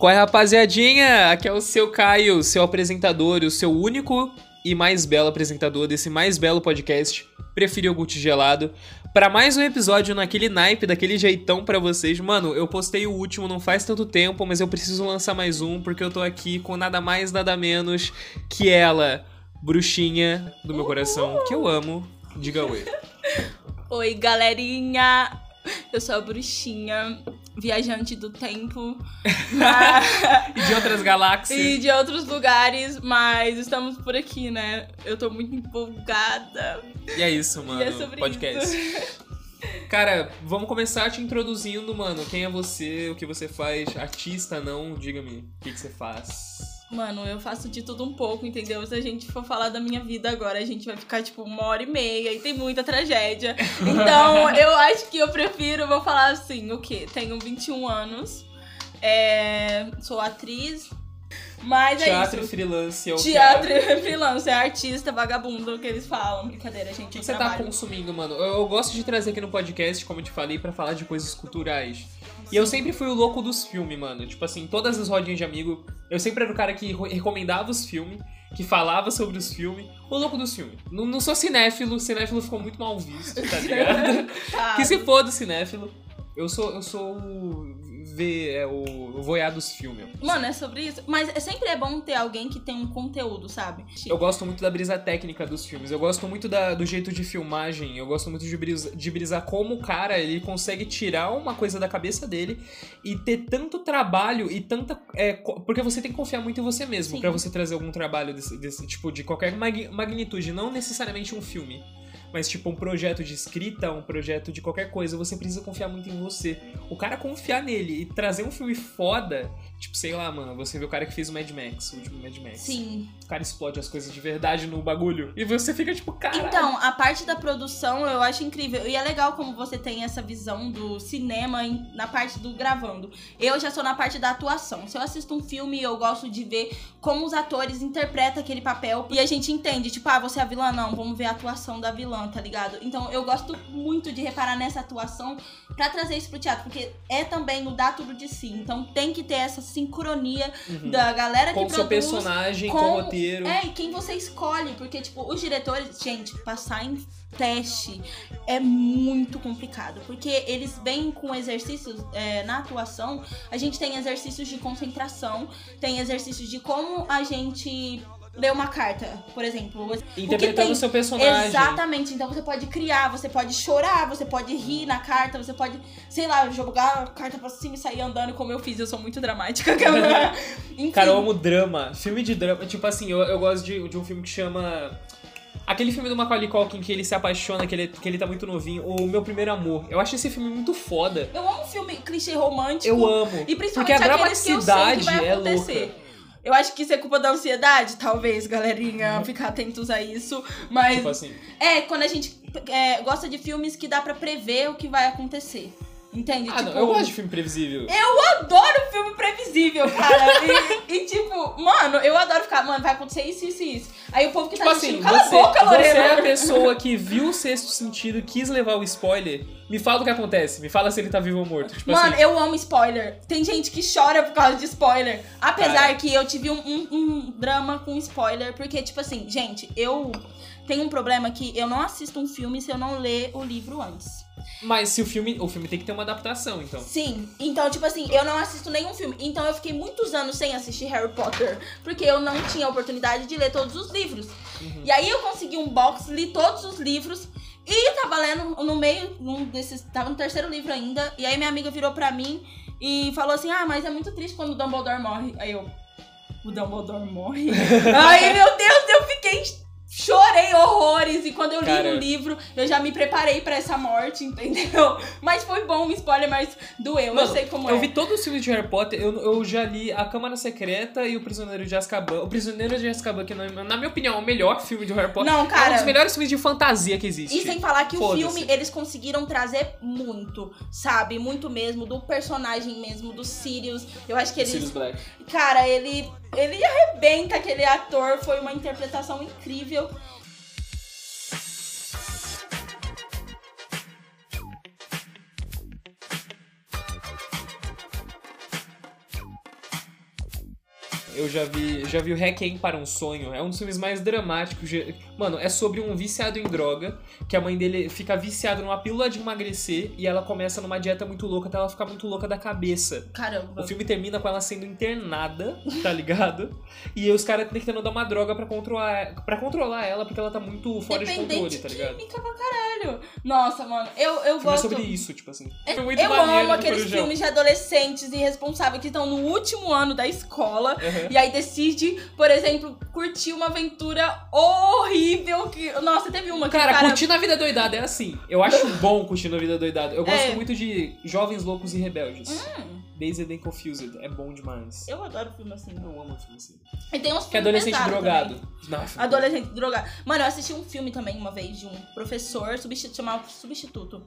Qual é, rapaziadinha? Aqui é o seu Caio, seu apresentador, o seu único e mais belo apresentador desse mais belo podcast. Prefiro iogurte gelado. Para mais um episódio naquele naipe, daquele jeitão para vocês. Mano, eu postei o último não faz tanto tempo, mas eu preciso lançar mais um porque eu tô aqui com nada mais, nada menos que ela, bruxinha do meu coração, que eu amo. Diga oi. Oi, galerinha! Eu sou a bruxinha, viajante do tempo. e de outras galáxias. E de outros lugares, mas estamos por aqui, né? Eu tô muito empolgada. E é isso, mano. E é sobre podcast. isso. Cara, vamos começar te introduzindo, mano. Quem é você? O que você faz? Artista, não? Diga-me. O que, que você faz? Mano, eu faço de tudo um pouco, entendeu? Se a gente for falar da minha vida agora, a gente vai ficar tipo uma hora e meia e tem muita tragédia. Então, eu acho que eu prefiro, vou falar assim, o quê? Tenho 21 anos, é, sou atriz, mas Teatro é e isso. freelance. é o que Teatro e freelance, é artista, vagabundo, que eles falam. Brincadeira, gente. O que eu você tá consumindo, mano? Eu, eu gosto de trazer aqui no podcast, como eu te falei, pra falar de coisas culturais. E eu sempre fui o louco dos filmes, mano. Tipo assim, todas as rodinhas de amigo, eu sempre era o cara que recomendava os filmes, que falava sobre os filmes. O louco dos filmes. Não, não sou cinéfilo, cinéfilo ficou muito mal visto, tá ligado? Tá. que se for do cinéfilo. Eu sou, eu sou. Ver, é, o, o voyar dos filmes. Mano, é sobre isso. Mas é- sempre é bom ter alguém que tem um conteúdo, sabe? Eu gosto muito da brisa técnica dos filmes. Eu gosto muito da- do jeito de filmagem. Eu gosto muito de, brisa, de brisar como o cara ele consegue tirar uma coisa da cabeça dele e ter tanto trabalho e tanta. é, porque você tem que confiar muito em você mesmo pra você trazer algum trabalho desse, desse tipo, de qualquer mag- magnitude. Não necessariamente um filme. Mas, tipo, um projeto de escrita, um projeto de qualquer coisa, você precisa confiar muito em você. O cara confiar nele e trazer um filme foda, tipo, sei lá, mano, você vê o cara que fez o Mad Max, o último Mad Max Sim. o cara explode as coisas de verdade no bagulho. E você fica tipo, caralho. Então, a parte da produção eu acho incrível. E é legal como você tem essa visão do cinema em- na parte do gravando. Eu já sou na parte da atuação. Se eu assisto um filme, eu gosto de ver como os atores interpretam aquele papel. E a gente entende, tipo, ah, você é a vilã? Não, vamos ver a atuação da vilã, tá ligado? Então eu gosto muito de reparar nessa atuação pra trazer isso pro teatro. Porque é também o dar tudo de si. Então tem que ter essa sincronia Uhum. da galera com que o seu produz. personagem, com, com- o roteiro. É, e quem você escolhe, porque, tipo, os diretores, gente, passar em teste é muito complicado, porque eles vêm com exercícios é, na atuação, a gente tem exercícios de concentração, tem exercícios de como a gente lê uma carta, por exemplo. O que Interpretando tem- o seu personagem. Exatamente, então você pode criar, você pode chorar, você pode rir na carta, você pode, sei lá, jogar a carta pra cima e sair andando como eu fiz, eu sou muito dramática. Enfim. Cara, eu amo drama. Filme de drama. Tipo assim, eu, eu gosto de, de um filme que chama. Aquele filme do Macaulay Culkin que ele se apaixona, que ele, que ele tá muito novinho. O Meu Primeiro Amor. Eu acho esse filme muito foda. Eu amo filme clichê romântico. Eu amo. E Porque a principalmente aqueles que eu sei que dramaticidade vai é acontecer. louca. Eu acho que isso é culpa da ansiedade, talvez, galerinha, ficar atentos a isso. Mas Tipo assim. é quando a gente é, gosta de filmes que dá pra prever o que vai acontecer. Entende? Ah, tipo, não, eu gosto de filme previsível. eu adoro filme previsível, cara. mano, eu adoro ficar, mano, vai acontecer isso, isso e isso. Aí o povo que Tipo tá assim, assistindo, cala você, a boca, você Lorena. é a pessoa que viu o sexto sentido e quis levar o spoiler. Me fala o que acontece. Me fala se ele tá vivo ou morto. Tipo Mano, assim. eu amo spoiler. Tem gente que chora por causa de spoiler. Apesar Cara. que eu tive um, um- um drama com spoiler. Porque, tipo assim, gente, eu tenho um problema que eu não assisto um filme se eu não ler o livro antes. Mas se o filme. O filme tem que ter uma adaptação, então. Sim, então, tipo assim, eu não assisto nenhum filme. Então eu fiquei muitos anos sem assistir Harry Potter. Porque eu não tinha oportunidade de ler todos os livros. Uhum. E aí eu consegui um box, li todos os livros. E tava lendo no meio, num desses. Tava no terceiro livro ainda. E aí minha amiga virou pra mim e falou assim: Ah, mas é muito triste quando o Dumbledore morre. Aí eu. O Dumbledore morre? aí, meu Deus, eu fiquei. Chorei horrores. E quando eu li Cara. no livro, eu já me preparei pra essa morte, entendeu? Mas foi bom o spoiler, mas doeu. Mano, eu sei como Eu é. vi todos os filmes de Harry Potter, eu, eu já li A Câmara Secreta e O Prisioneiro de Azkaban. O Prisioneiro de Azkaban, que na, minha opinião é o melhor filme de Harry Potter. Não, É um cara. dos melhores filmes de fantasia que existe. E sem falar que o filme, eles conseguiram trazer muito, sabe? Muito mesmo, do personagem mesmo, do Sirius. Eu acho que eles. Sirius Black. Cara, ele. Ele arrebenta aquele ator, foi uma interpretação incrível. Eu já vi, já vi o Requiem para um Sonho. É um dos filmes mais dramáticos. Mano, é sobre um viciado em droga, que a mãe dele fica viciada numa pílula de emagrecer e ela começa numa dieta muito louca até ela ficar muito louca da cabeça. Caramba. O filme termina com ela sendo internada, tá ligado? E os caras tentando dar uma droga pra controlar, pra controlar ela, porque ela tá muito fora de controle, tá ligado? química pra caralho. Nossa, mano, eu, eu é gosto. sobre isso, tipo assim. Muito eu amo aqueles Corujão. filmes de adolescentes irresponsáveis que estão no último ano da escola Uhum. E aí decide, por exemplo, curtir uma aventura horrível que. Nossa, teve uma que Cara, cara. curtindo a vida doidada é assim. Eu acho bom curtindo a vida doidada. Eu gosto É. muito de Jovens Loucos e Rebeldes. Hum, Dazed and Confused. É bom demais. eu adoro filme assim. Eu amo filme assim. E tem uns Que é filmes adolescente drogado. Adolescente drogado. Mano, eu assisti um filme também uma vez de um professor substitu chamado Substituto.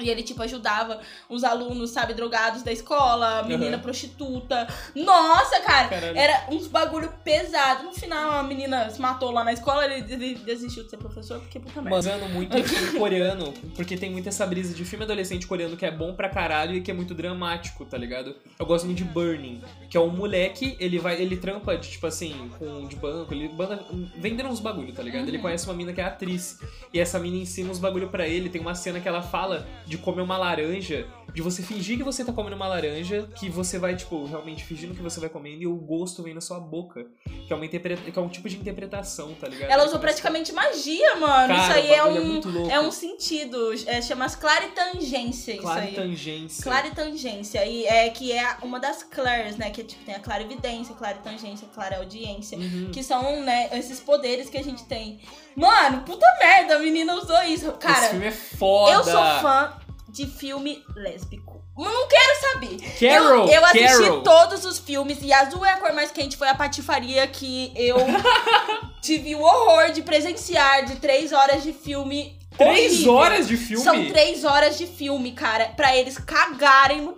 E ele, tipo, ajudava os alunos, sabe, drogados da escola, menina Uhum. prostituta. Nossa, cara! Caralho. Era uns bagulho pesado. No final, a menina se matou lá na escola, ele ele desistiu de ser professor, porque puta merda. Usando muito filme coreano, porque tem muita essa brisa de filme adolescente coreano que é bom pra caralho e que é muito dramático, tá ligado? Eu gosto muito de Burning, que é um moleque, ele vai, ele trampa de tipo assim, com de banco, ele banda, vendendo uns bagulho, tá ligado? Ele Uhum. conhece uma mina que é atriz, e essa mina ensina uns bagulho pra ele, tem uma cena que ela fala de comer uma laranja, de você fingir que você tá comendo uma laranja, que você vai, tipo, realmente fingindo que você vai comendo e o gosto vem na sua boca, que é, uma interpreta- que é um tipo de interpretação, tá ligado? Ela usou praticamente magia, mano. Cara, isso aí é é um, louco. é um sentido. É, chama claritangência isso aí. tangência. Claritangência. E é que é uma das clares, né? Que tipo, tem a clarividência, claritangência, clareaudiência. Uhum. Que são, né, esses poderes que a gente tem. Mano, puta merda, a menina usou isso. Cara, Esse filme é foda. eu sou fã de filme lésbico. Eu não quero saber. Carol, eu, eu assisti Carol. todos os filmes e Azul é a cor mais quente foi a patifaria que eu tive o horror de presenciar de três horas de filme. Três horrível. horas de filme? São três horas de filme, cara, pra eles cagarem no.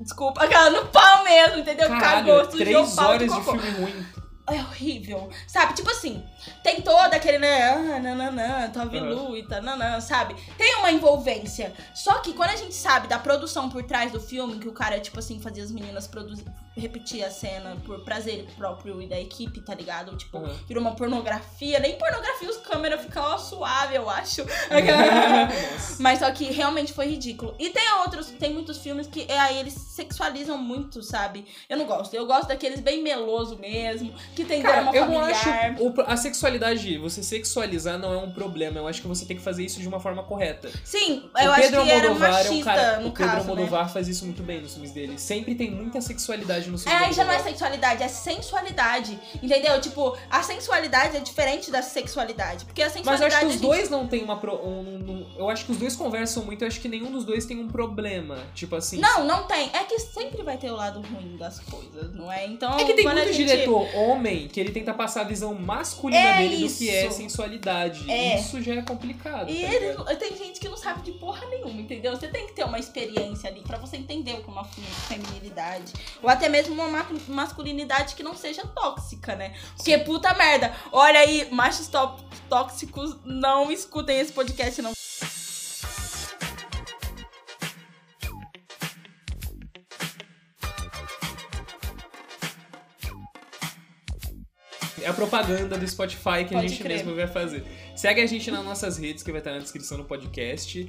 Desculpa, cara, no pau mesmo, entendeu? Caralho, Cagou, sujou o três pau horas de filme ruim. É horrível. Sabe? Tipo assim, tem todo aquele, né? Ah, nananã. Lu e tananã, sabe? Tem uma envolvência. Só que quando a gente sabe da produção por trás do filme, que o cara, tipo assim, fazia as meninas produzir, repetir a cena por prazer próprio e da equipe, tá ligado? Tipo, Aham. virou uma pornografia. Nem pornografia os câmeras ficam suave, eu acho. Mas só que realmente foi ridículo. E tem outros, tem muitos filmes que é, aí eles sexualizam muito, sabe? Eu não gosto. Eu gosto daqueles bem meloso mesmo, que tem Cara, drama eu não acho. o- sexualidade, você sexualizar não é um problema. Eu acho que você tem que fazer isso de uma forma correta. Sim, o eu acho Pedro que era Almodóvar é um machista cara. o Pedro caso, né? Faz isso muito bem nos filmes dele. Sempre tem muita sexualidade no É, filme. aí já não é sexualidade, é sensualidade. Entendeu? Tipo, a sensualidade é diferente da sexualidade. Porque a Mas eu sensualidade. acho que os gente- dois não tem uma. Pro, um- um- eu acho que os dois conversam muito. Eu acho que nenhum dos dois tem um problema. Tipo assim. Não, não tem. É que sempre vai ter o lado ruim das coisas, não é? Então. É que tem muito gente... diretor homem que ele tenta passar a visão masculina É dele do que é isso. sensualidade. É. Isso já é complicado. E tá ligado? tem gente que não sabe de porra nenhuma, entendeu? Você tem que ter uma experiência ali pra você entender o que é uma fe- feminilidade. Ou até mesmo uma ma- masculinidade que não seja tóxica, né? Porque puta merda. Olha aí, machos tó- tóxicos, não escutem esse podcast, não. Propaganda do Spotify que a Pode gente crer. mesmo vai fazer. Segue a gente nas nossas redes, que vai estar na descrição do podcast.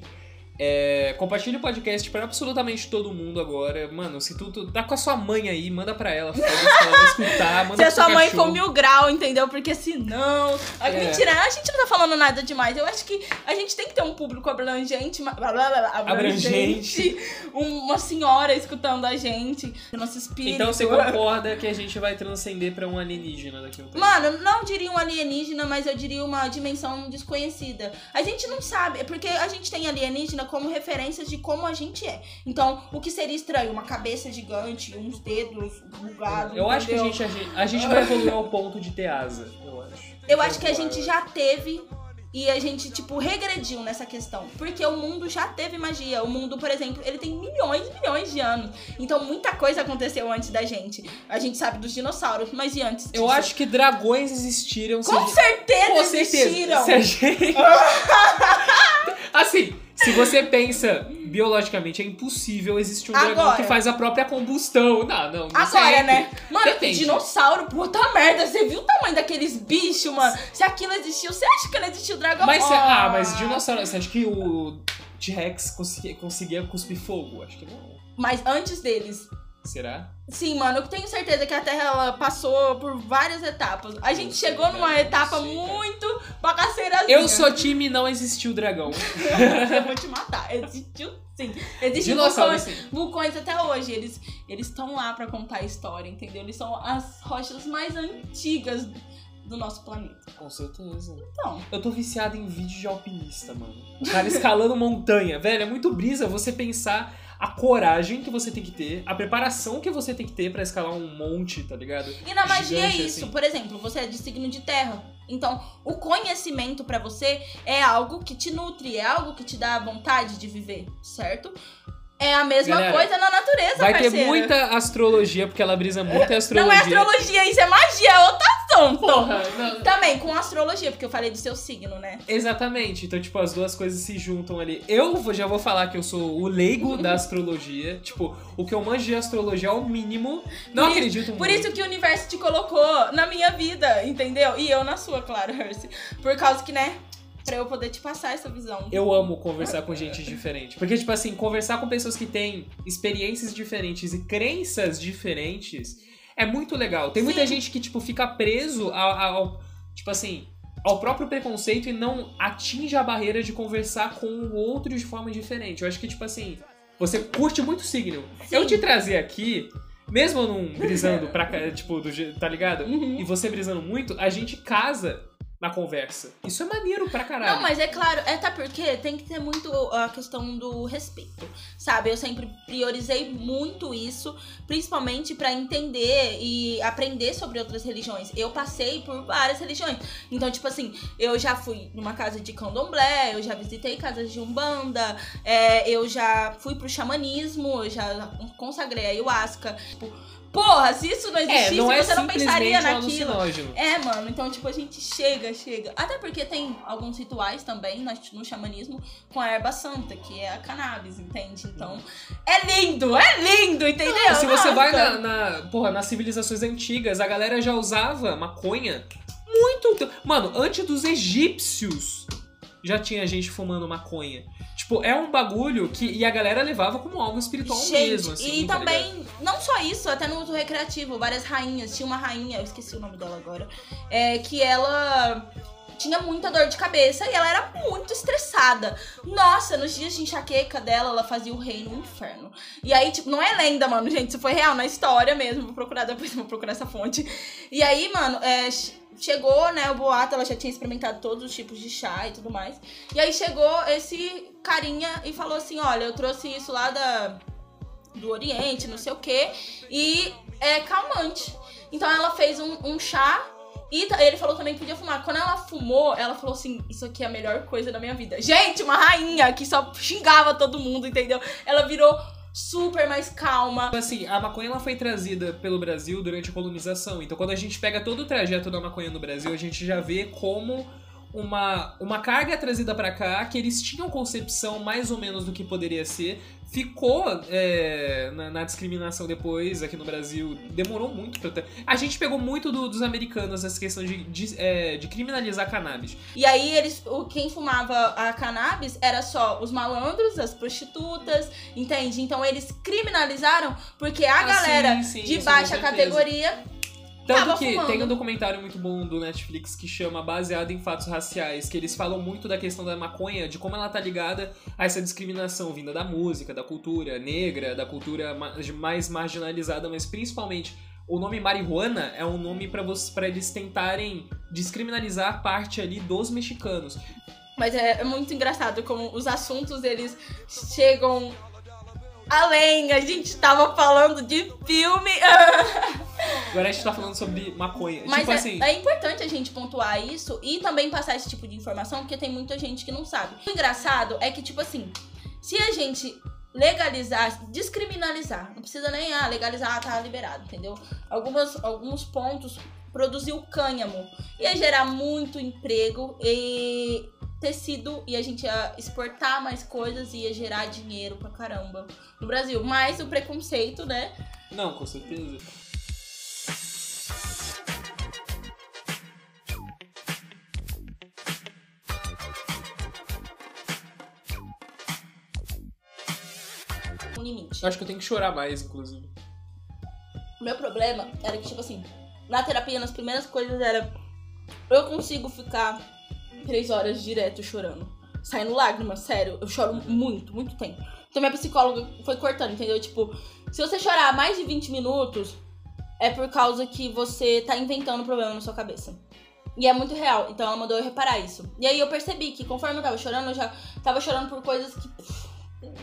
É, compartilha o podcast pra absolutamente todo mundo agora. Mano, se tu, tu tá com a sua mãe aí, manda pra ela. ela vai escutar. Manda Se a sua mãe cachorro. for mil grau, entendeu? Porque senão. É. Mentira, a gente não tá falando nada demais. Eu acho que a gente tem que ter um público abrangente. blá, blá, blá, abrangente. Uma senhora escutando a gente. Nosso espírito. Então você concorda que a gente vai transcender pra um alienígena daqui a um tempo? Mano, não diria um alienígena, mas eu diria uma dimensão desconhecida. A gente não sabe, é porque a gente tem alienígena como referências de como a gente é. Então, o que seria estranho? Uma cabeça gigante, uns dedos bugados. Eu acho que a entendeu? gente, a gente, a gente vai evoluir ao ponto de ter asa. Eu acho. Eu acho que a gente já teve e a gente, tipo, regrediu nessa questão. Porque o mundo já teve magia. O mundo, por exemplo, ele tem milhões e milhões de anos. Então, muita coisa aconteceu antes da gente. A gente sabe dos dinossauros, mas e antes Eu acho que dragões existiram. Com gente- certeza Com certeza. existiram! Se a gente... Se você pensa biologicamente, é impossível existir um dragão Agora. que faz a própria combustão. Não, não. não Agora, né? Mano, Depende. dinossauro, puta merda. Você viu o tamanho daqueles bichos, mano? Se aquilo existiu, você acha que não existiu o dragão? Mas, cê- ah, mas dinossauro, você acha que o T-Rex conseguia, conseguia cuspir fogo? Acho que não. Mas antes deles. Será? Sim, mano, eu tenho certeza que a Terra ela passou por várias etapas. A gente sei, chegou numa cara, etapa sei, muito bagaceirazinha. Eu sou time não existiu dragão. eu vou te matar. Existiu sim. Existem vulcões, sim. vulcões até hoje. Eles eles estão lá pra contar a história, entendeu? Eles são as rochas mais antigas do nosso planeta. Com certeza. Então, Eu tô viciado em vídeo de alpinista, mano. O cara escalando montanha. Velho, é muito brisa você pensar a coragem que você tem que ter, a preparação que você tem que ter pra escalar um monte, tá ligado? E na magia é Gigante, isso. assim. Por exemplo, você é de signo de terra. Então, o conhecimento pra você é algo que te nutre, é algo que te dá vontade de viver, certo? É a mesma Galera, coisa na natureza, Vai ter parceira. muita astrologia, porque ela brisa muito em Não é astrologia. astrologia, isso é magia, é outro assunto. Porra, não. Também com astrologia, porque eu falei do seu signo, né? Exatamente. Então, tipo, as duas coisas se juntam ali. Eu já vou falar que eu sou o leigo da astrologia. Tipo, o que eu manjo de astrologia é o mínimo. Não Por isso- acredito Por muito. isso que o universo te colocou na minha vida, entendeu? E eu na sua, claro, Hersey. Por causa que, né? Pra eu poder te passar essa visão. Eu amo conversar com gente diferente. Porque, tipo assim, conversar com pessoas que têm experiências diferentes e crenças diferentes é muito legal. Tem muita Sim. gente que, tipo, fica preso ao, ao- tipo assim, ao próprio preconceito e não atinge a barreira de conversar com o outro de forma diferente. Eu acho que, tipo assim, você curte muito signo. Sim. Eu te trazer aqui, mesmo não brisando pra tipo, do tá ligado? Uhum. E você brisando muito, a gente casa na conversa. Isso é maneiro pra caralho. Não, mas é claro, é até porque tem que ter muito a questão do respeito, sabe? Eu sempre priorizei muito isso, principalmente pra entender e aprender sobre outras religiões. Eu passei por várias religiões. Então, tipo assim, eu já fui numa casa de candomblé, eu já visitei casas de umbanda, é, eu já fui pro xamanismo, eu já consagrei a ayahuasca. Tipo, porra, se isso não É, existisse, não é você não pensaria naquilo. É, mano, então, tipo, a gente chega, chega. Até porque tem alguns rituais também no, xamanismo com a erva santa, que é a cannabis, entende? Então, é lindo, é lindo, entendeu? Se você Nossa. vai na, na- porra, nas civilizações antigas, a galera já usava maconha muito. Mano, antes dos egípcios já tinha gente fumando maconha. Tipo, é um bagulho que. E a galera levava como algo espiritual Gente, mesmo, assim. e tá ligado? também, não só isso, até no uso recreativo, várias rainhas. Tinha uma rainha, eu esqueci o nome dela agora, é, que ela tinha muita dor de cabeça e ela era muito estressada. Nossa, nos dias de enxaqueca dela, ela fazia o rei no inferno. E aí, tipo, não é lenda, mano, gente, isso foi real, na história mesmo. Vou procurar depois, vou procurar essa fonte. E aí, mano, é, chegou, né, o boato, ela já tinha experimentado todos os tipos de chá e tudo mais. E aí chegou esse carinha e falou assim: olha, eu trouxe isso lá da, do Oriente, não sei o quê, e é calmante. Então ela fez um, um chá. E ele falou também que podia fumar. Quando ela fumou, ela falou assim: Isso aqui é a melhor coisa da minha vida. Gente, uma rainha que só xingava todo mundo, entendeu? Ela virou super mais calma. Assim, a maconha ela foi trazida pelo Brasil durante a colonização. Então, quando a gente pega todo o trajeto da maconha no Brasil, a gente já vê como uma, uma carga trazida pra cá, que eles tinham concepção mais ou menos do que poderia ser. Ficou é, na, na discriminação depois aqui no Brasil. Demorou muito pra ter. A gente pegou muito do- dos americanos essa questão de, de, é, de criminalizar cannabis. E aí eles, quem fumava a cannabis era só os malandros, as prostitutas, entende? Então eles criminalizaram porque a Ah, galera sim, sim, de baixa categoria Tanto Tava que fumando. tem um documentário muito bom do Netflix que chama Baseado em Fatos Raciais, que eles falam muito da questão da maconha, de como ela tá ligada a essa discriminação vinda da música, da cultura negra, da cultura ma- mais marginalizada, mas principalmente o nome marihuana é um nome para eles tentarem descriminalizar parte ali dos mexicanos. Mas é, é muito engraçado como os assuntos eles chegam além. A gente tava falando de filme. Agora a gente tá falando sobre maconha. Mas tipo é, assim, é importante a gente pontuar isso e também passar esse tipo de informação, porque tem muita gente que não sabe. O engraçado é que, tipo assim, se a gente legalizar, descriminalizar, não precisa nem ah, legalizar, ah, tá liberado, entendeu? Algumas, alguns pontos produzir o cânhamo ia gerar muito emprego e tecido e a gente ia exportar mais coisas e ia gerar dinheiro pra caramba no Brasil. Mas o preconceito, né? Não, com certeza. Limite. Eu acho que eu tenho que chorar mais, inclusive. O meu problema era que, tipo assim, na terapia, nas primeiras coisas era. Eu consigo ficar três horas direto chorando. Saindo lágrimas, sério. Eu choro muito, muito tempo. Então minha psicóloga foi cortando, entendeu? Tipo, se você chorar mais de 20 minutos, é por causa que você tá inventando um problema na sua cabeça. E é muito real. Então ela mandou eu reparar isso. E aí eu percebi que conforme eu tava chorando, eu já tava chorando por coisas que.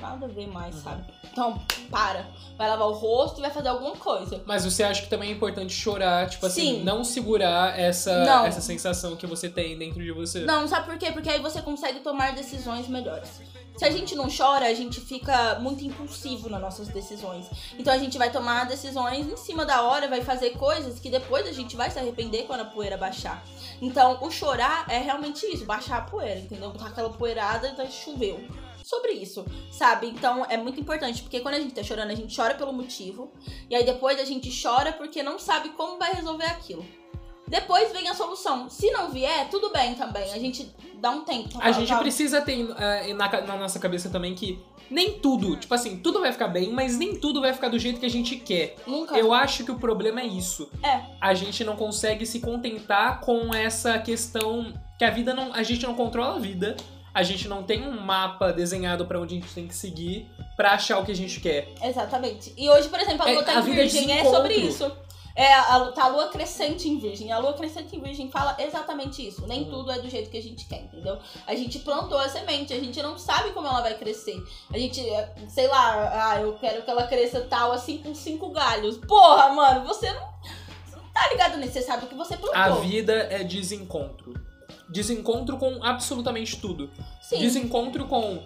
Nada a ver mais, sabe? Então, para. Vai lavar o rosto e vai fazer alguma coisa. Mas você acha que também é importante chorar, tipo assim, Sim. não segurar essa, Não. essa sensação que você tem dentro de você? Não, sabe por quê? Porque aí você consegue tomar decisões melhores. Se a gente não chora, a gente fica muito impulsivo nas nossas decisões. Então a gente vai tomar decisões em cima da hora, vai fazer coisas que depois a gente vai se arrepender quando a poeira baixar. Então o chorar é realmente isso, baixar a poeira, entendeu? Botar aquela poeirada e choveu. Sobre isso, sabe? Então é muito importante, porque quando a gente tá chorando, a gente chora pelo motivo, e aí depois a gente chora porque não sabe como vai resolver aquilo. Depois vem a solução. Se não vier, tudo bem também. A gente dá um tempo. A gente Calma. precisa ter eh, na, na nossa cabeça também que nem tudo, tipo assim, tudo vai ficar bem, mas nem tudo vai ficar do jeito que a gente quer. Nunca. Eu acho que o problema é isso. É. A gente não consegue se contentar com essa questão que a vida não. A gente não controla a vida. A gente não tem um mapa desenhado pra onde a gente tem que seguir pra achar o que a gente quer. Exatamente. E hoje, por exemplo, a É, lua tá a em é virgem, é sobre isso. É, a, tá a lua crescente em virgem. A lua crescente em virgem fala exatamente isso. Nem Hum. tudo é do jeito que a gente quer, entendeu? A gente plantou a semente, a gente não sabe como ela vai crescer. A gente, é, sei lá, ah, eu quero que ela cresça tal assim com cinco galhos. Porra, mano, você não, você não tá ligado nisso. Você sabe o que você plantou. A vida é desencontro. Desencontro com absolutamente tudo. Sim, Desencontro com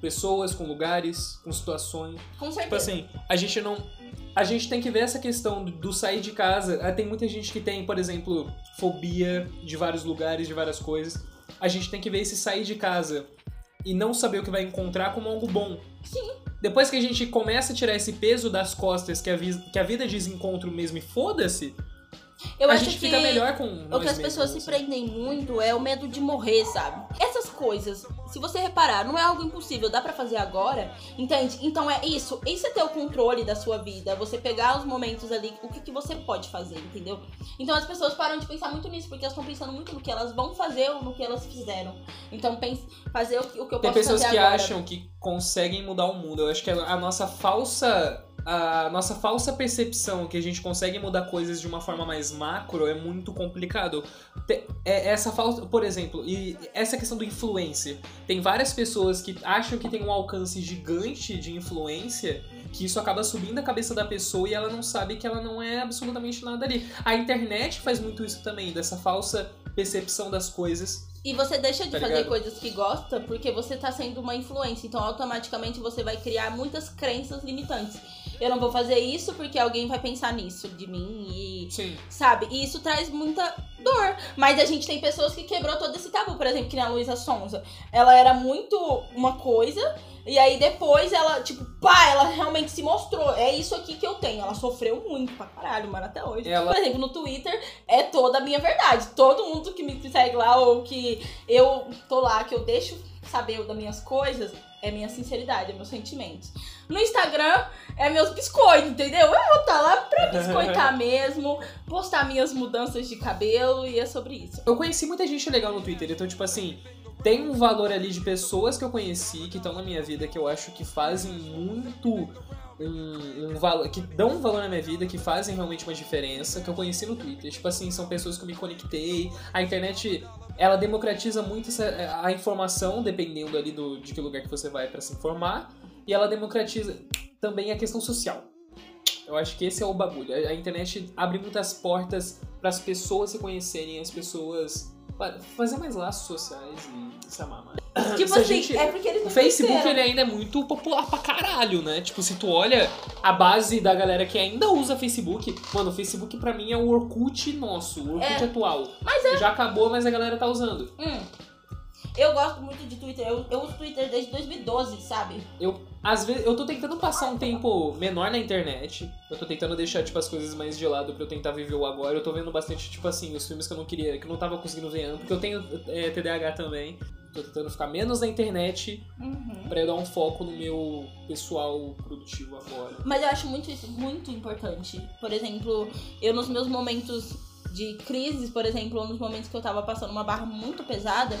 pessoas, com lugares, com situações. com Tipo certeza. assim, a gente não. A gente tem que ver essa questão do- sair de casa. Ah, Tem muita gente que tem, por exemplo, fobia de vários lugares, de várias coisas. A gente tem que ver esse sair de casa e não saber o que vai encontrar como algo bom. Sim. Depois que a gente começa a tirar esse peso das costas que a, que a vida diz encontro mesmo e foda-se, eu a acho gente que fica melhor com O que as pessoas se assim. prendem muito é o medo de morrer, sabe? Essas coisas, se você reparar, não é algo impossível, dá pra fazer agora, entende? Então é isso, isso é ter o controle da sua vida, você pegar os momentos ali, o que, que você pode fazer, entendeu? Então as pessoas param de pensar muito nisso, porque elas estão pensando muito no que elas vão fazer ou no que elas fizeram. Então pense, fazer o que, o que eu Tem posso pessoas fazer que agora. acham que conseguem mudar o mundo. Eu acho que a nossa falsa. A nossa falsa percepção que a gente consegue mudar coisas de uma forma mais macro é muito complicado. É- essa falta, por exemplo, e essa questão do influencer. Tem várias pessoas que acham que tem um alcance gigante de influência, que isso acaba subindo a cabeça da pessoa e ela não sabe que ela não é absolutamente nada ali. A internet faz muito isso também, dessa falsa percepção das coisas. E você deixa de Tá fazer coisas que gosta porque você tá sendo uma influência. Então, automaticamente, você vai criar muitas crenças limitantes. Eu não vou fazer isso porque alguém vai pensar nisso de mim e. Sim. Sabe? E isso traz muita dor. Mas a gente tem pessoas que quebrou todo esse tabu. Por exemplo, que nem a Luísa Sonza. Ela era muito uma coisa. E aí depois ela, tipo, pá, ela realmente se mostrou. É isso aqui que eu tenho. Ela sofreu muito pra caralho, mano, até hoje. Ela- Por exemplo, no Twitter é toda a minha verdade. Todo mundo que me segue lá ou que eu tô lá, que eu deixo saber das minhas coisas, é minha sinceridade, é meus sentimentos. No Instagram é meus biscoitos, entendeu? Eu vou estar lá pra biscoitar mesmo, postar minhas mudanças de cabelo e é sobre isso. Eu conheci muita gente legal no Twitter, então, tipo assim, tem um valor ali de pessoas que eu conheci, que estão na minha vida, que eu acho que fazem muito um, um valor, que dão um valor na minha vida, que fazem realmente uma diferença, que eu conheci no Twitter. Tipo assim, são pessoas que eu me conectei. A internet, ela democratiza muito essa- a informação, dependendo ali do, de que lugar que você vai pra se informar, e ela democratiza também a questão social. Eu acho que esse é o bagulho. A internet abre muitas portas para as pessoas se conhecerem, as pessoas fa- fazer mais laços sociais e se amar mais. Tipo assim, gente- é porque eles O não Facebook cresceram. ele ainda é muito popular pra caralho, né? Tipo, se tu olha a base da galera que ainda usa Facebook, mano, o Facebook pra mim é o Orkut nosso, o Orkut É. atual. Mas Já acabou, mas a galera tá usando. Hum. Eu gosto muito de Twitter. Eu, eu uso Twitter desde 2012, sabe? Eu, às vezes, eu tô tentando passar um tempo menor na internet. Eu tô tentando deixar, tipo, as coisas mais de lado pra eu tentar viver o agora. Eu tô vendo bastante, tipo assim, os filmes que eu não queria, que eu não tava conseguindo ver antes, porque eu tenho é, TDAH também. Tô tentando ficar menos na internet Uhum. pra eu dar um foco no meu pessoal produtivo agora. Mas eu acho muito isso muito importante. Por exemplo, eu nos meus momentos de crises, por exemplo, ou nos momentos que eu tava passando uma barra muito pesada,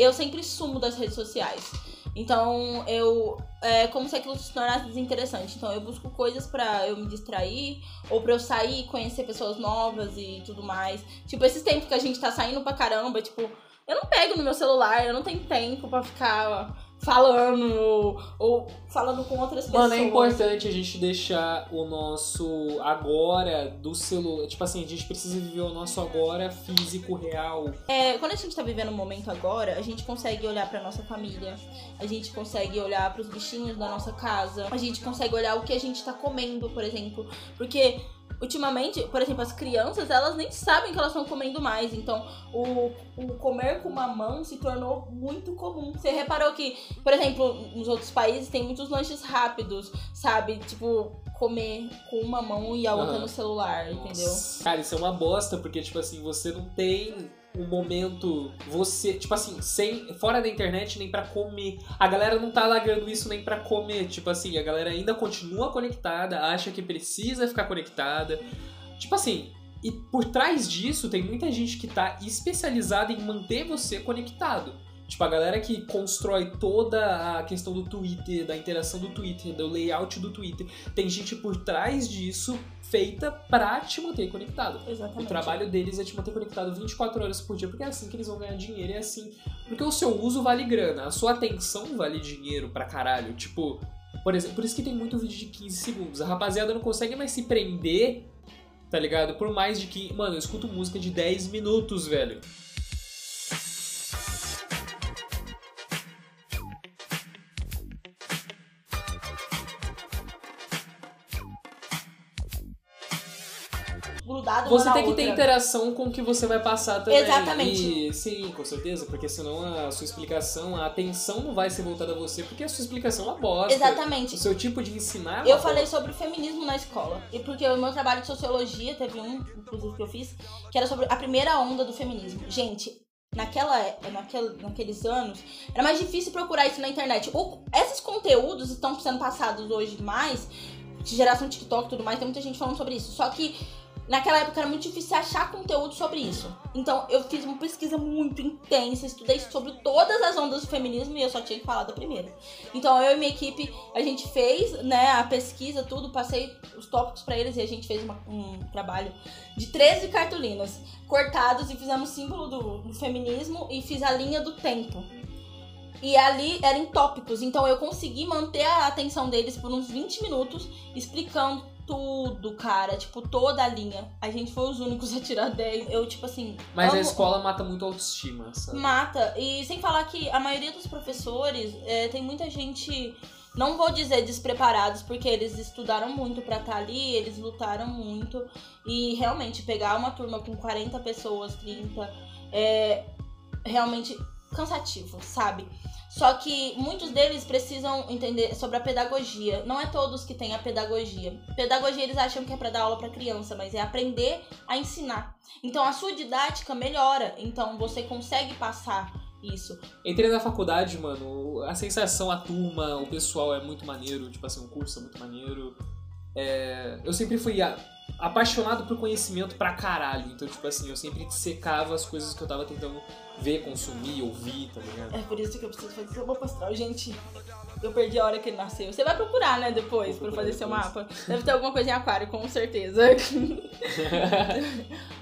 eu sempre sumo das redes sociais. Então, eu. É como se aquilo se tornasse desinteressante. Então, eu busco coisas pra eu me distrair, ou pra eu sair, conhecer pessoas novas e tudo mais. Tipo, esses tempos que a gente tá saindo pra caramba, tipo, eu não pego no meu celular, eu não tenho tempo pra ficar falando ou, falando com outras pessoas. Mano, é importante a gente deixar o nosso agora do celular. Tipo assim, a gente precisa viver o nosso agora físico, real. É, quando a gente tá vivendo um momento agora, a gente consegue olhar pra nossa família, a gente consegue olhar pros bichinhos da nossa casa, a gente consegue olhar o que a gente tá comendo, por exemplo. Porque ultimamente, por exemplo, as crianças, elas nem sabem que elas estão comendo mais. Então, o, o comer com uma mão se tornou muito comum. Você reparou que, por exemplo, nos outros países tem muitos lanches rápidos, sabe? Tipo, comer com uma mão e a outra Aham. no celular, entendeu? Cara, isso é uma bosta, porque, tipo assim, você não tem um momento, você, tipo assim, sem, fora da internet nem pra comer. A galera não tá largando isso nem pra comer. Tipo assim, a galera ainda continua conectada, acha que precisa ficar conectada. Tipo assim, e por trás disso tem muita gente que tá especializada em manter você conectado. Tipo, a galera que constrói toda a questão do Twitter, da interação do Twitter, do layout do Twitter, tem gente por trás disso feita pra te manter conectado. Exatamente. O trabalho deles é te manter conectado 24 horas por dia, porque é assim que eles vão ganhar dinheiro, é assim. Porque o seu uso vale grana, a sua atenção vale dinheiro pra caralho. Tipo, por exemplo, por isso que tem muito vídeo de 15 segundos. A rapaziada não consegue mais se prender, tá ligado? Por mais de que. Mano, eu escuto música de 10 minutos, velho. Você na tem que ter outra. interação com o que você vai passar também. Exatamente. E, sim, com certeza, porque senão a sua explicação, a atenção não vai ser voltada a você, porque a sua explicação é uma bosta. Exatamente. O seu tipo de ensinar é uma Eu bosta. falei sobre feminismo na escola. E porque o meu trabalho de sociologia, teve um, inclusive, que eu fiz, que era sobre a primeira onda do feminismo. Gente, naquela, naquel, naqueles anos, era mais difícil procurar isso na internet. O- esses conteúdos estão sendo passados hoje mais, de geração TikTok e tudo mais, tem muita gente falando sobre isso. Só que naquela época era muito difícil achar conteúdo sobre isso. Então eu fiz uma pesquisa muito intensa, estudei sobre todas as ondas do feminismo e eu só tinha que falar da primeira. Então eu e minha equipe, a gente fez, né, a pesquisa, tudo, passei os tópicos pra eles e a gente fez uma- um trabalho de 13 cartolinas cortados e fizemos símbolo do, do feminismo e fiz a linha do tempo. E ali era em tópicos, então eu consegui manter a atenção deles por uns 20 minutos explicando tudo, cara, tipo, toda a linha. A gente foi os únicos a tirar 10. Eu, tipo assim. Mas a amo- escola mata muito a autoestima, sabe? Mata. E sem falar que a maioria dos professores é, tem muita gente. Não vou dizer despreparados, porque eles estudaram muito pra estar ali, eles lutaram muito. E realmente, pegar uma turma com 40 pessoas, 30, é realmente cansativo, sabe? Só que muitos deles precisam entender sobre a pedagogia. Não é todos que têm a pedagogia. Pedagogia eles acham que é pra dar aula pra criança, mas é aprender a ensinar. Então a sua didática melhora. Então você consegue passar isso. Entrei na faculdade, mano, a sensação, a turma, o pessoal é muito maneiro, tipo assim, o curso é muito maneiro. É, Eu sempre fui a- apaixonado por conhecimento pra caralho, então, tipo assim, eu sempre secava as coisas que eu tava tentando ver, consumir, ouvir, tá ligado? É por isso que eu preciso fazer seu mapa astral. Gente, eu perdi a hora que ele nasceu. Você vai procurar, né, depois, pra fazer seu depois. mapa. Deve ter alguma coisa em aquário, com certeza.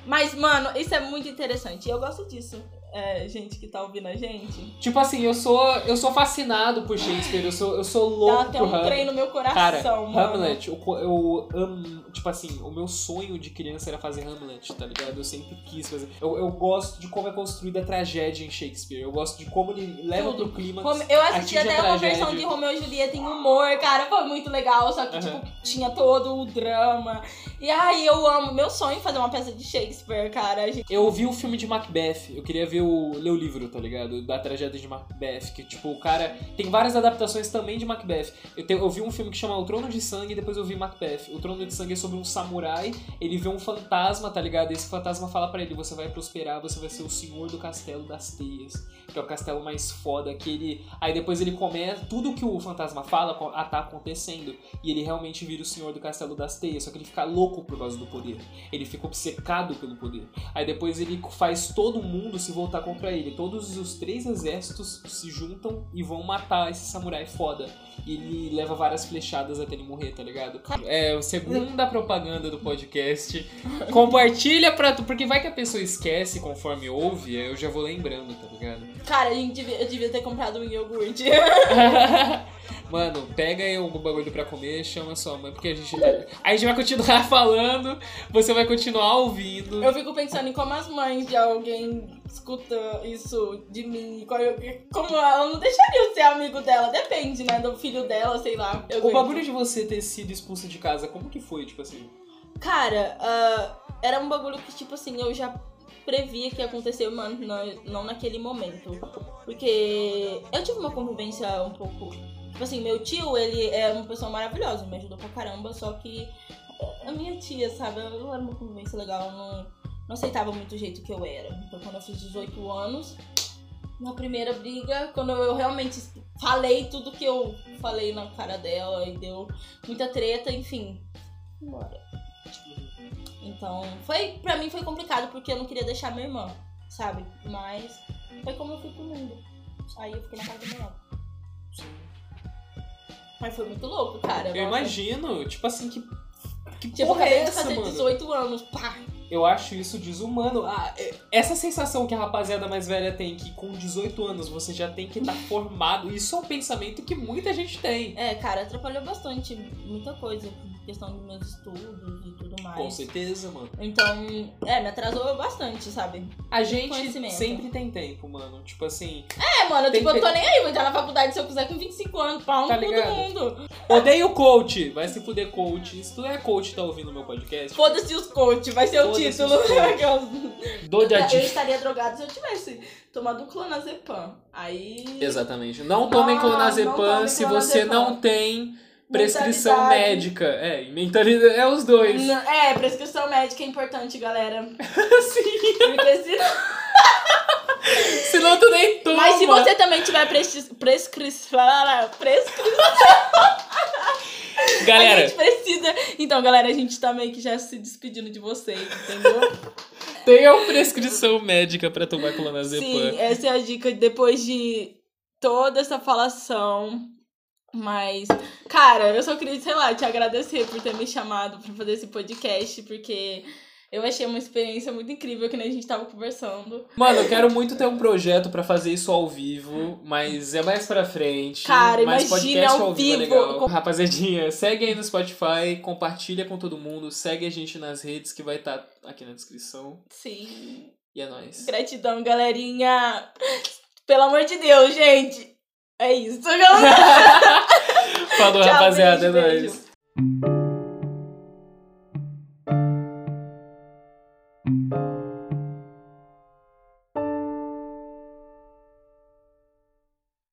Mas, mano, isso é muito interessante. E eu gosto disso. É, gente que tá ouvindo a gente. tipo assim, eu sou, eu sou fascinado por Shakespeare, eu sou, eu sou Dá louco até por um Hamlet. trem no meu coração, Cara, mano. Hamlet, eu, eu amo. Tipo assim, o meu sonho de criança era fazer Hamlet, tá ligado? Eu sempre quis fazer. Eu, eu gosto de como é construída a tragédia em Shakespeare. Eu gosto de como ele leva Tudo. pro clima. Eu assisti até uma versão de Romeu e Julieta em humor, cara, foi muito legal, só que, tipo, tinha todo o drama. E aí eu amo, meu sonho é fazer uma peça de Shakespeare, cara. Eu vi o filme de Macbeth, eu queria ver o ler o livro, tá ligado? Da tragédia de Macbeth, que tipo, o cara tem várias adaptações também de Macbeth. Eu, te, eu vi um filme que chama O Trono de Sangue e depois eu vi Macbeth. O Trono de Sangue é sobre um samurai, ele vê um fantasma, tá ligado? E esse fantasma fala para ele: "Você vai prosperar, você vai ser o senhor do castelo das teias", que é o castelo mais foda que ele Aí depois ele começa tudo que o fantasma fala tá acontecendo e ele realmente vira o senhor do castelo das teias, só que ele fica louco por causa do poder. Ele fica obcecado pelo poder. Aí depois ele faz todo mundo se voltar contra ele. Todos os três exércitos se juntam e vão matar esse samurai foda. E ele leva várias flechadas até ele morrer, tá ligado? É a segunda propaganda do podcast. Compartilha pra tu, porque vai que a pessoa esquece conforme ouve, eu já vou lembrando, tá ligado? Cara, a gente devia, eu devia ter comprado um iogurte. Mano, pega aí algum bagulho pra comer, chama sua mãe, porque a gente. A gente vai continuar falando, você vai continuar ouvindo. Eu fico pensando em como as mães de alguém escuta isso de mim, como ela não deixaria eu ser amigo dela, depende, né, do filho dela, sei lá. o bagulho de você ter sido expulsa de casa, como que foi, tipo assim? Cara, uh, era um bagulho que, tipo assim, eu já previa que ia acontecer, mas não, não naquele momento. Porque eu tive uma convivência um pouco Tipo assim, meu tio, ele é uma pessoa maravilhosa, me ajudou pra caramba, só que a minha tia, sabe, eu não era uma convivência legal, não, não aceitava muito o jeito que eu era. Então, quando eu fiz 18 anos, na primeira briga, quando eu realmente falei tudo que eu falei na cara dela e deu muita treta, enfim, embora. Então, foi, pra mim foi complicado porque eu não queria deixar minha irmã, sabe? Mas foi como eu fui pro mundo. Aí eu fiquei na casa da. Mas foi muito louco, cara. Eu Nossa. imagino, tipo assim, que. Que tipo, porra é essa, de fazer mano? 18 anos, pá! Eu acho isso desumano. Ah, é, essa sensação que a rapaziada mais velha tem, que com 18 anos você já tem que estar tá formado, isso é um pensamento que muita gente tem. É, cara, atrapalhou bastante muita coisa questão dos meus estudos e tudo mais. Com certeza, mano. Então, é, me atrasou bastante, sabe? A gente sempre tem tempo, mano. Tipo assim. É, mano, tipo, eu tô nem aí, vou entrar na faculdade se eu quiser com 25 anos, pau tá todo mundo. Odeio coach, vai se fuder coach. Se tu é coach tá ouvindo meu podcast. Foda-se os coach, vai ser o título. Do eu estaria drogado se eu tivesse tomado clonazepam. Aí. Exatamente. Não tomem clonazepam se você não tem prescrição médica. É, mentalidade é os dois. é, prescrição médica é importante, galera. Sim. Porque senão... senão tu nem toma. Mas se você também tiver prescri... prescrição... prescrição... Galera. A gente precisa. Então, galera, a gente tá meio que já se despedindo de vocês, entendeu? Tenham prescrição médica para tomar clonazepam. Sim, essa é a dica depois de toda essa falação mas, cara, eu só queria, sei lá, te agradecer por ter me chamado para fazer esse podcast, porque eu achei uma experiência muito incrível que nem a gente tava conversando. Mano, eu quero muito ter um projeto para fazer isso ao vivo, mas é mais pra frente. Cara, mas imagina ao, ao vivo. É legal. Rapaziadinha, segue aí no Spotify, compartilha com todo mundo, segue a gente nas redes que vai estar tá aqui na descrição. Sim. E é nóis. Gratidão, galerinha. Pelo amor de Deus, gente. É isso, galera. Falou, Tchau, rapaziada. Beijo, é nóis.